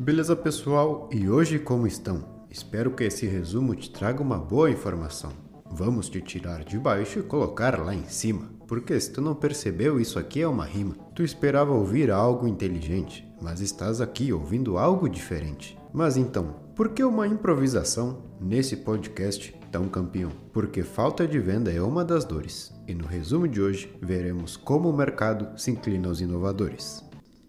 Beleza, pessoal? E hoje como estão? Espero que esse resumo te traga uma boa informação. Vamos te tirar de baixo e colocar lá em cima, porque se tu não percebeu, isso aqui é uma rima. Tu esperava ouvir algo inteligente, mas estás aqui ouvindo algo diferente. Mas então, por que uma improvisação nesse podcast tão campeão? Porque falta de venda é uma das dores. E no resumo de hoje veremos como o mercado se inclina aos inovadores.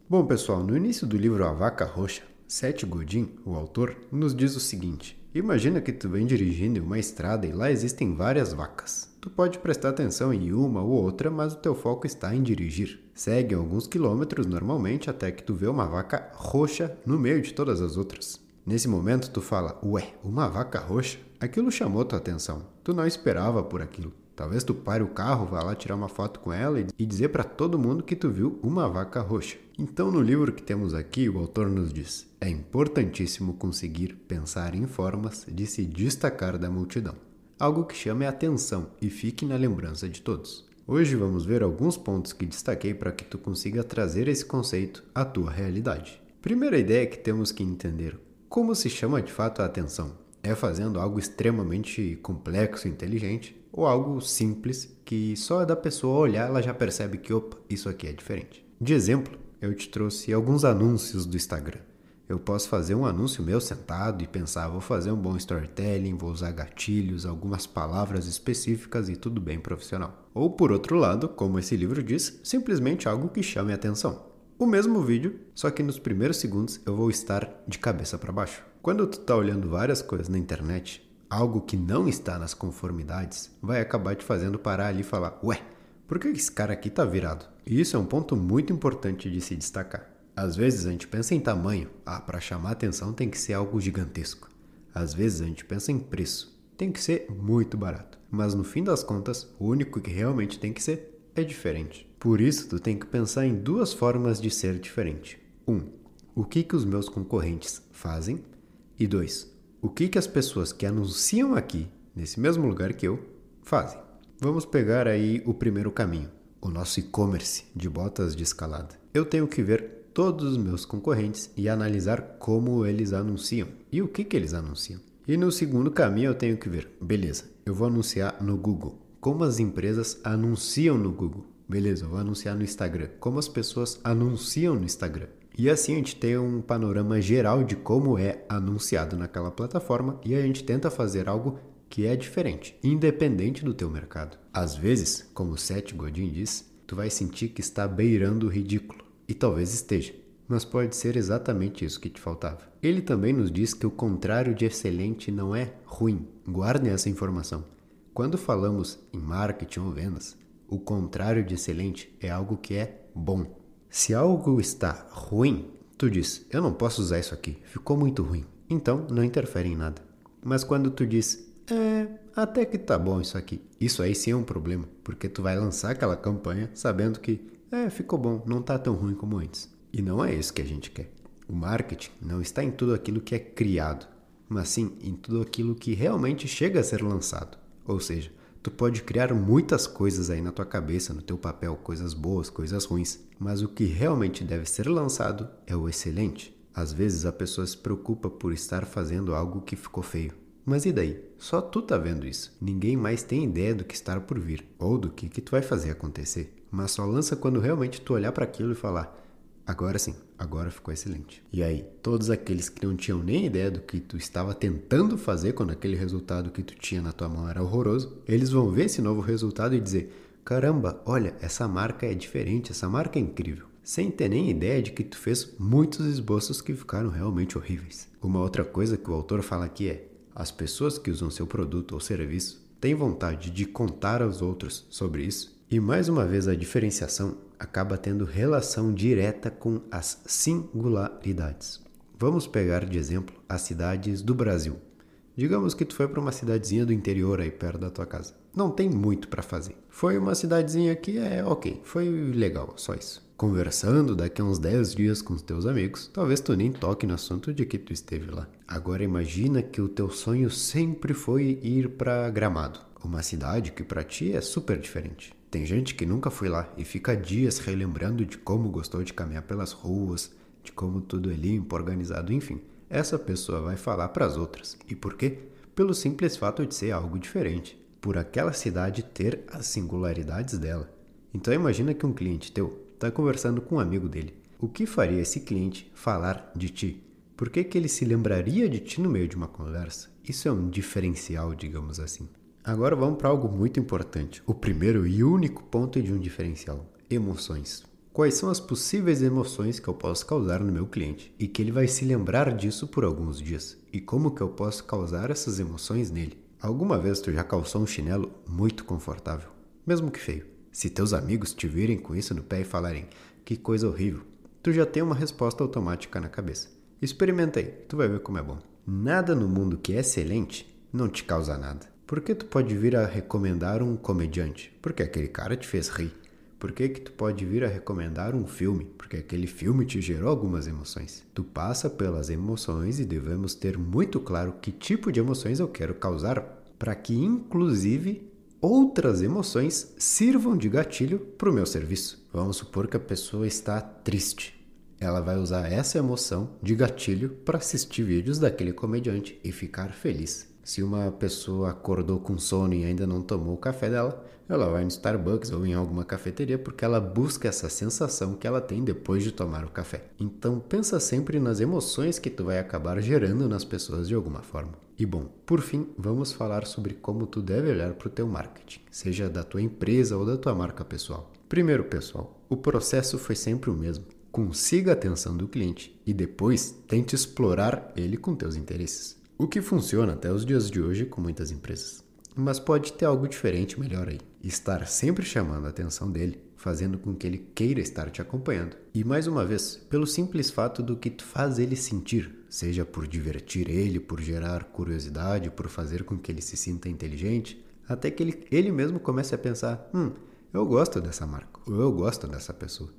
Bom, pessoal, no início do livro A Vaca Roxa, Seth Godin, o autor, nos diz o seguinte: Imagina que tu vem dirigindo em uma estrada e lá existem várias vacas. Tu pode prestar atenção em uma ou outra, mas o teu foco está em dirigir. Segue alguns quilômetros normalmente até que tu vê uma vaca roxa no meio de todas as outras. Nesse momento tu fala: "Ué, uma vaca roxa?" Aquilo chamou tua atenção. Tu não esperava por aquilo. Talvez tu pare o carro, vá lá tirar uma foto com ela e dizer para todo mundo que tu viu uma vaca roxa. Então, no livro que temos aqui, o autor nos diz: é importantíssimo conseguir pensar em formas de se destacar da multidão. Algo que chame a atenção e fique na lembrança de todos. Hoje vamos ver alguns pontos que destaquei para que tu consiga trazer esse conceito à tua realidade. Primeira ideia que temos que entender: como se chama de fato a atenção? É fazendo algo extremamente complexo e inteligente ou algo simples que só da pessoa olhar ela já percebe que, opa, isso aqui é diferente. De exemplo, eu te trouxe alguns anúncios do Instagram. Eu posso fazer um anúncio meu sentado e pensar, vou fazer um bom storytelling, vou usar gatilhos, algumas palavras específicas e tudo bem profissional. Ou por outro lado, como esse livro diz, simplesmente algo que chame atenção. O mesmo vídeo, só que nos primeiros segundos eu vou estar de cabeça para baixo. Quando tu tá olhando várias coisas na internet, algo que não está nas conformidades vai acabar te fazendo parar ali e falar: Ué, por que esse cara aqui tá virado? E isso é um ponto muito importante de se destacar. Às vezes a gente pensa em tamanho, ah, para chamar atenção tem que ser algo gigantesco. Às vezes a gente pensa em preço, tem que ser muito barato. Mas no fim das contas, o único que realmente tem que ser é diferente. Por isso, tu tem que pensar em duas formas de ser diferente. Um, o que, que os meus concorrentes fazem? E dois, o que, que as pessoas que anunciam aqui, nesse mesmo lugar que eu, fazem. Vamos pegar aí o primeiro caminho, o nosso e-commerce de botas de escalada. Eu tenho que ver todos os meus concorrentes e analisar como eles anunciam e o que, que eles anunciam. E no segundo caminho eu tenho que ver, beleza, eu vou anunciar no Google. Como as empresas anunciam no Google? Beleza, eu vou anunciar no Instagram. Como as pessoas anunciam no Instagram? E assim a gente tem um panorama geral de como é anunciado naquela plataforma e a gente tenta fazer algo que é diferente, independente do teu mercado. Às vezes, como o Seth Godin diz, tu vai sentir que está beirando o ridículo, e talvez esteja, mas pode ser exatamente isso que te faltava. Ele também nos diz que o contrário de excelente não é ruim. Guardem essa informação. Quando falamos em marketing ou vendas, o contrário de excelente é algo que é bom. Se algo está ruim, tu diz: Eu não posso usar isso aqui, ficou muito ruim. Então não interfere em nada. Mas quando tu diz: É, até que tá bom isso aqui, isso aí sim é um problema, porque tu vai lançar aquela campanha sabendo que, é, ficou bom, não tá tão ruim como antes. E não é isso que a gente quer. O marketing não está em tudo aquilo que é criado, mas sim em tudo aquilo que realmente chega a ser lançado. Ou seja, Tu pode criar muitas coisas aí na tua cabeça, no teu papel, coisas boas, coisas ruins, mas o que realmente deve ser lançado é o excelente. Às vezes a pessoa se preocupa por estar fazendo algo que ficou feio. Mas e daí? Só tu tá vendo isso. Ninguém mais tem ideia do que está por vir ou do que que tu vai fazer acontecer. Mas só lança quando realmente tu olhar para aquilo e falar: Agora sim, agora ficou excelente. E aí, todos aqueles que não tinham nem ideia do que tu estava tentando fazer quando aquele resultado que tu tinha na tua mão era horroroso, eles vão ver esse novo resultado e dizer: caramba, olha, essa marca é diferente, essa marca é incrível. Sem ter nem ideia de que tu fez muitos esboços que ficaram realmente horríveis. Uma outra coisa que o autor fala aqui é: as pessoas que usam seu produto ou serviço têm vontade de contar aos outros sobre isso. E mais uma vez a diferenciação acaba tendo relação direta com as singularidades. Vamos pegar de exemplo as cidades do Brasil. Digamos que tu foi para uma cidadezinha do interior aí perto da tua casa. Não tem muito para fazer. Foi uma cidadezinha que é ok, foi legal, só isso. Conversando daqui a uns 10 dias com os teus amigos, talvez tu nem toque no assunto de que tu esteve lá. Agora imagina que o teu sonho sempre foi ir para Gramado, uma cidade que para ti é super diferente. Tem gente que nunca foi lá e fica dias relembrando de como gostou de caminhar pelas ruas, de como tudo é limpo, organizado, enfim. Essa pessoa vai falar para as outras. E por quê? Pelo simples fato de ser algo diferente, por aquela cidade ter as singularidades dela. Então imagina que um cliente teu está conversando com um amigo dele. O que faria esse cliente falar de ti? Por que, que ele se lembraria de ti no meio de uma conversa? Isso é um diferencial, digamos assim. Agora vamos para algo muito importante. O primeiro e único ponto de um diferencial: emoções. Quais são as possíveis emoções que eu posso causar no meu cliente e que ele vai se lembrar disso por alguns dias? E como que eu posso causar essas emoções nele? Alguma vez tu já calçou um chinelo muito confortável, mesmo que feio? Se teus amigos te virem com isso no pé e falarem que coisa horrível, tu já tem uma resposta automática na cabeça. Experimenta aí, tu vai ver como é bom. Nada no mundo que é excelente não te causa nada. Por que tu pode vir a recomendar um comediante? Porque aquele cara te fez rir. Por que, que tu pode vir a recomendar um filme? Porque aquele filme te gerou algumas emoções. Tu passa pelas emoções e devemos ter muito claro que tipo de emoções eu quero causar para que, inclusive, outras emoções sirvam de gatilho para o meu serviço. Vamos supor que a pessoa está triste. Ela vai usar essa emoção de gatilho para assistir vídeos daquele comediante e ficar feliz. Se uma pessoa acordou com sono e ainda não tomou o café dela, ela vai no Starbucks ou em alguma cafeteria porque ela busca essa sensação que ela tem depois de tomar o café. Então pensa sempre nas emoções que tu vai acabar gerando nas pessoas de alguma forma. E bom, por fim, vamos falar sobre como tu deve olhar para o teu marketing, seja da tua empresa ou da tua marca pessoal. Primeiro, pessoal, o processo foi sempre o mesmo. Consiga a atenção do cliente e depois tente explorar ele com teus interesses. O que funciona até os dias de hoje com muitas empresas. Mas pode ter algo diferente melhor aí. Estar sempre chamando a atenção dele, fazendo com que ele queira estar te acompanhando. E mais uma vez, pelo simples fato do que tu faz ele sentir, seja por divertir ele, por gerar curiosidade, por fazer com que ele se sinta inteligente, até que ele, ele mesmo comece a pensar: hum, eu gosto dessa marca, ou eu gosto dessa pessoa.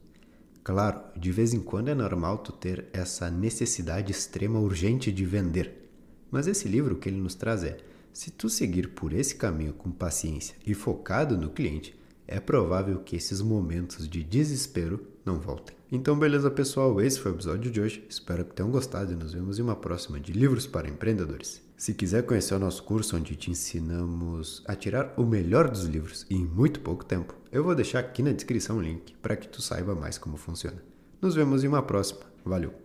Claro, de vez em quando é normal tu ter essa necessidade extrema urgente de vender. Mas esse livro que ele nos traz é: se tu seguir por esse caminho com paciência e focado no cliente, é provável que esses momentos de desespero não voltem. Então, beleza, pessoal, esse foi o episódio de hoje. Espero que tenham gostado e nos vemos em uma próxima de Livros para Empreendedores. Se quiser conhecer o nosso curso onde te ensinamos a tirar o melhor dos livros em muito pouco tempo, eu vou deixar aqui na descrição o link para que tu saiba mais como funciona. Nos vemos em uma próxima. Valeu!